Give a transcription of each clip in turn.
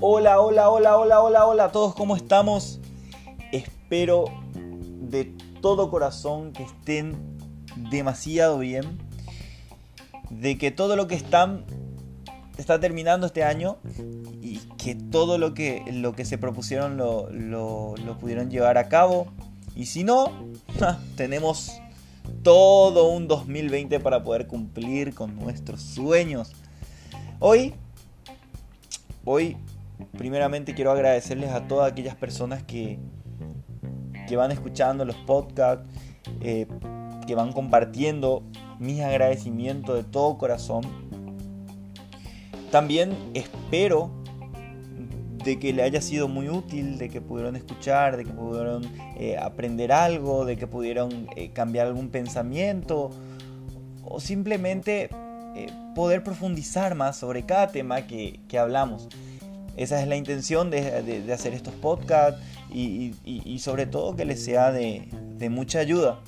Hola, hola, hola, hola, hola, hola a todos, ¿cómo estamos? Espero de todo corazón que estén demasiado bien, de que todo lo que están está terminando este año y que todo lo que, lo que se propusieron lo, lo, pudieron llevar a cabo. Y si no, tenemos todo un 2020 para poder cumplir con nuestros sueños. Hoy, hoy, primeramente quiero agradecerles a todas aquellas personas que, que van escuchando los podcasts, eh, que van compartiendo mis agradecimientos de todo corazón. También espero de que le haya sido muy útil, de que pudieron escuchar, de que pudieron eh, aprender algo, de que pudieron eh, cambiar algún pensamiento o simplemente poder profundizar más sobre cada tema que, hablamos. Esa es la intención de, hacer estos podcasts y, sobre todo que les sea de, de mucha ayuda.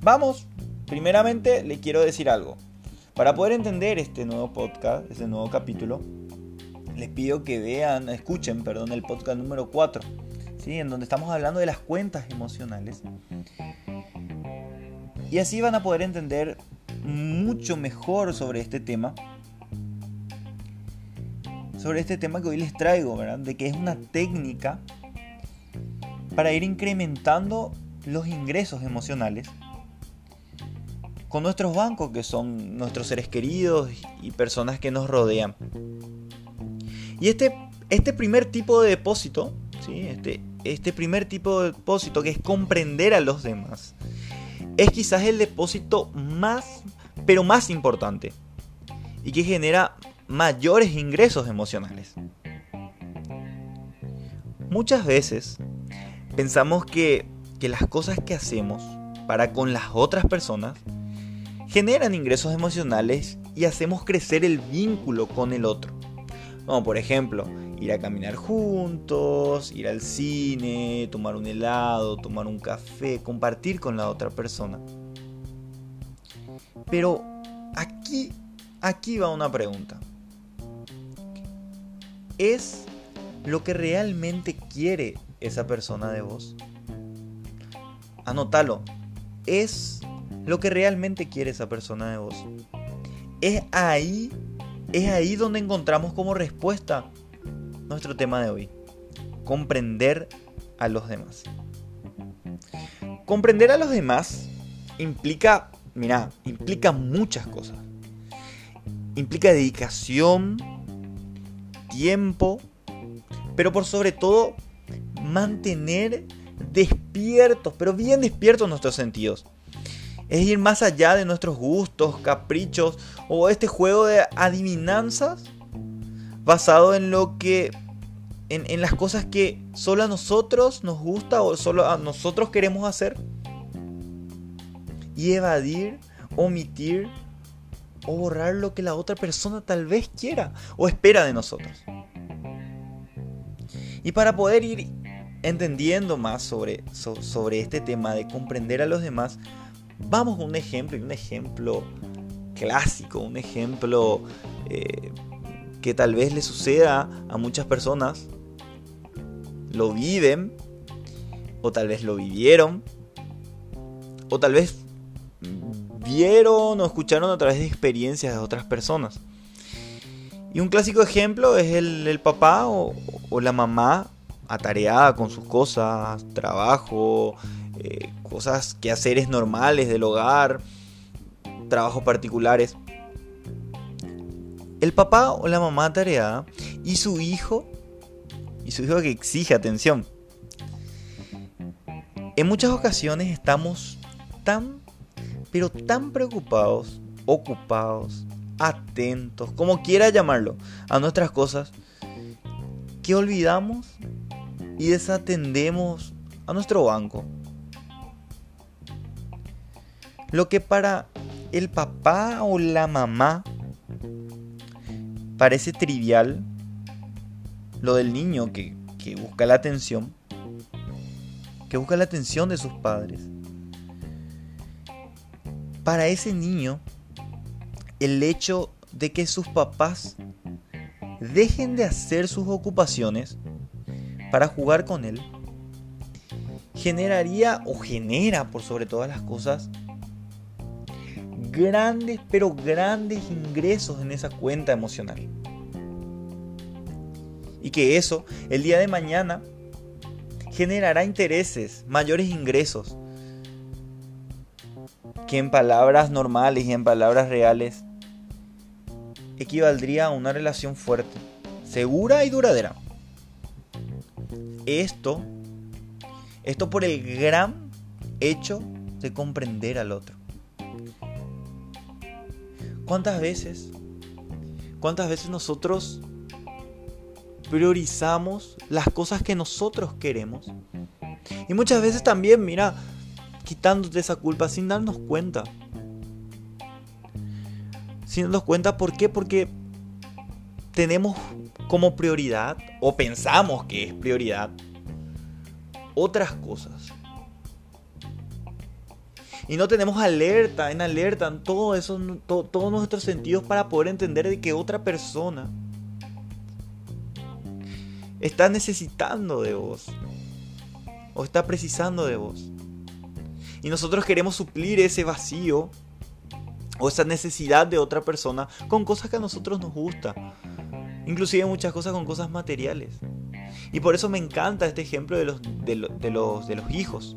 Vamos, primeramente le quiero decir algo. Para poder entender este nuevo podcast, este nuevo capítulo, les pido que vean, escuchen, perdón, el podcast número 4, ¿sí? en donde estamos hablando de las cuentas emocionales. Y así van a poder entender mucho mejor sobre este tema. Sobre este tema que hoy les traigo, ¿verdad? De que es una técnica para ir incrementando los ingresos emocionales con nuestros bancos, que son nuestros seres queridos y personas que nos rodean. Y este, este primer tipo de depósito, ¿sí? este, este primer tipo de depósito que es comprender a los demás, es quizás el depósito más, pero más importante y que genera mayores ingresos emocionales. Muchas veces pensamos que, que las cosas que hacemos para con las otras personas generan ingresos emocionales y hacemos crecer el vínculo con el otro. Como por ejemplo, ir a caminar juntos, ir al cine, tomar un helado, tomar un café, compartir con la otra persona. Pero aquí, aquí va una pregunta. ¿Es lo que realmente quiere esa persona de vos? Anótalo. ¿Es lo que realmente quiere esa persona de vos. Es ahí, es ahí donde encontramos como respuesta nuestro tema de hoy. Comprender a los demás. Comprender a los demás implica, mira, implica muchas cosas. Implica dedicación, tiempo, pero por sobre todo mantener despiertos, pero bien despiertos nuestros sentidos es ir más allá de nuestros gustos, caprichos o este juego de adivinanzas basado en lo que en, las cosas que solo a nosotros nos gusta o solo a nosotros queremos hacer y evadir, omitir o borrar lo que la otra persona tal vez quiera o espera de nosotros. Y para poder ir entendiendo más sobre, sobre este tema de comprender a los demás, Vamos con un ejemplo y un ejemplo clásico, un ejemplo eh, que tal vez le suceda a muchas personas. Lo viven, o tal vez lo vivieron, o tal vez vieron o escucharon a través de experiencias de otras personas. Y un clásico ejemplo es el, papá o, o, la mamá atareada con sus cosas, trabajo, eh, cosas, quehaceres normales del hogar, trabajos particulares. El papá o la mamá tarea y su hijo, y su hijo que exige atención. En muchas ocasiones estamos tan, pero tan preocupados, ocupados, atentos, como quiera llamarlo, a nuestras cosas, que olvidamos y desatendemos a nuestro banco, lo que para el papá o la mamá parece trivial, lo del niño que, busca la atención, que busca la atención de sus padres. Para ese niño el hecho de que sus papás dejen de hacer sus ocupaciones para jugar con él generaría o genera por sobre todas las cosas grandes pero grandes ingresos en esa cuenta emocional. Y que eso el día de mañana generará intereses, mayores ingresos, que en palabras normales y en palabras reales equivaldría a una relación fuerte, segura y duradera. Esto, esto por el gran hecho de comprender al otro. ¿Cuántas veces, cuántas veces nosotros priorizamos las cosas que nosotros queremos? Y muchas veces también, mira, quitándote esa culpa sin darnos cuenta. Sin darnos cuenta, ¿por qué? Porque tenemos como prioridad, o pensamos que es prioridad, otras cosas. Y no tenemos alerta, en alerta, en todo eso, todos nuestros sentidos para poder entender de que otra persona está necesitando de vos. O está precisando de vos. Y nosotros queremos suplir ese vacío o esa necesidad de otra persona con cosas que a nosotros nos gusta. Inclusive muchas cosas con cosas materiales. Y por eso me encanta este ejemplo de los, de, los, de los hijos.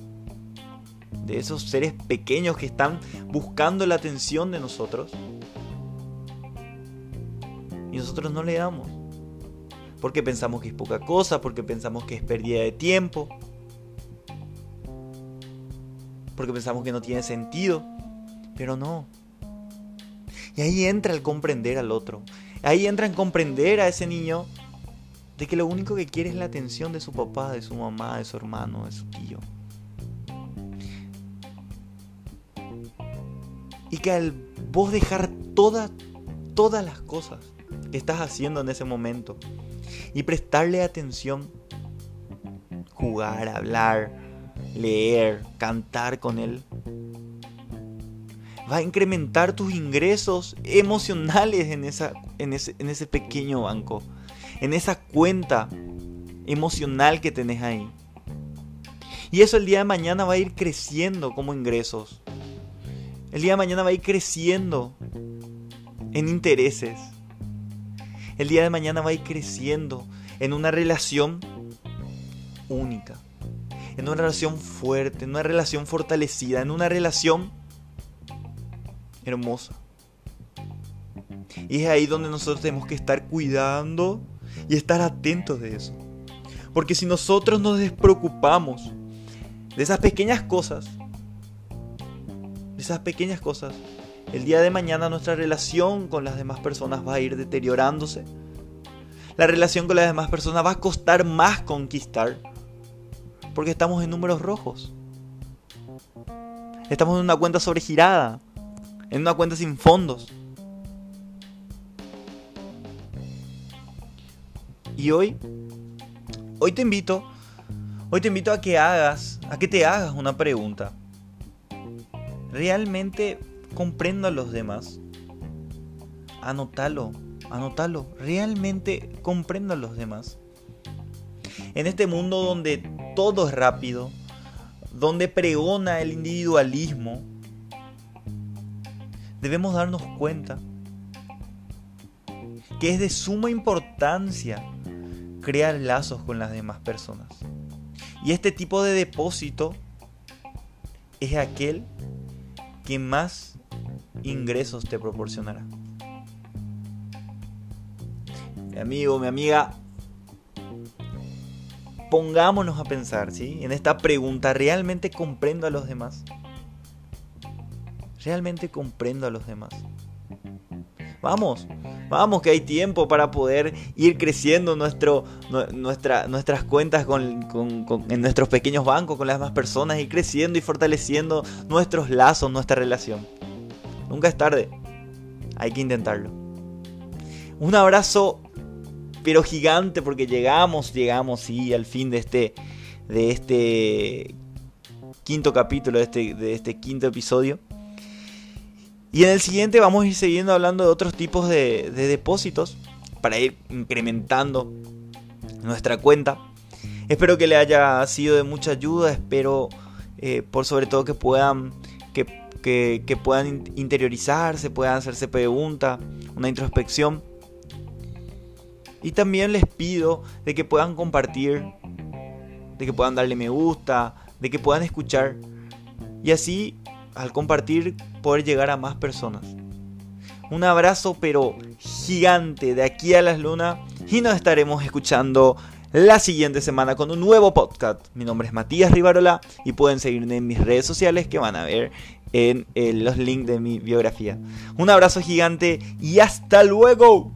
De esos seres pequeños que están buscando la atención de nosotros. Y nosotros no le damos. Porque pensamos que es poca cosa, porque pensamos que es pérdida de tiempo porque pensamos que no tiene sentido, pero no. Y ahí entra el comprender al otro. Ahí entra en comprender a ese niño de que lo único que quiere es la atención de su papá, de su mamá, de su hermano, de su tío. Y que al vos dejar todas, todas las cosas que estás haciendo en ese momento y prestarle atención, jugar, hablar, leer, cantar con Él. Va a incrementar tus ingresos emocionales en, esa, en, ese, en ese pequeño banco, en esa cuenta emocional que tenés ahí. Y eso el día de mañana va a ir creciendo como ingresos. El día de mañana va a ir creciendo en intereses. El día de mañana va a ir creciendo en una relación única en una relación fuerte, en una relación fortalecida, en una relación hermosa. Y es ahí donde nosotros tenemos que estar cuidando y estar atentos de eso. Porque si nosotros nos despreocupamos de esas pequeñas cosas, esas pequeñas cosas, el día de mañana nuestra relación con las demás personas va a ir deteriorándose. La relación con las demás personas va a costar más conquistar porque estamos en números rojos. Estamos en una cuenta sobregirada. En una cuenta sin fondos. Y hoy, hoy te invito, hoy te invito a que hagas, a que te hagas una pregunta. ¿Realmente comprendo a los demás? Anótalo, anótalo. ¿Realmente comprendo a los demás? En este mundo donde todo es rápido, donde pregona el individualismo, debemos darnos cuenta que es de suma importancia crear lazos con las demás personas. Y este tipo de depósito es aquel que más ingresos te proporcionará. Mi amigo, mi amiga, pongámonos a pensar, ¿sí? En esta pregunta, ¿realmente comprendo a los demás? ¿Realmente comprendo a los demás? Vamos, vamos que hay tiempo para poder ir creciendo nuestro, nuestra, nuestras cuentas con, en nuestros pequeños bancos con las demás personas y creciendo y fortaleciendo nuestros lazos, nuestra relación. Nunca es tarde, hay que intentarlo. Un abrazo pero gigante porque llegamos, llegamos, sí, al fin de este, de este quinto capítulo, de este, de este quinto episodio. Y en el siguiente vamos a ir siguiendo hablando de otros tipos de, depósitos para ir incrementando nuestra cuenta. Espero que le haya sido de mucha ayuda, espero eh, por sobre todo que puedan, que, que puedan interiorizarse, puedan hacerse preguntas, una introspección. Y también les pido de que puedan compartir, de que puedan darle me gusta, de que puedan escuchar. Y así, al compartir, poder llegar a más personas. Un abrazo pero gigante de aquí a las lunas y nos estaremos escuchando la siguiente semana con un nuevo podcast. Mi nombre es Matías Rivarola y pueden seguirme en mis redes sociales que van a ver en los links de mi biografía. Un abrazo gigante y hasta luego.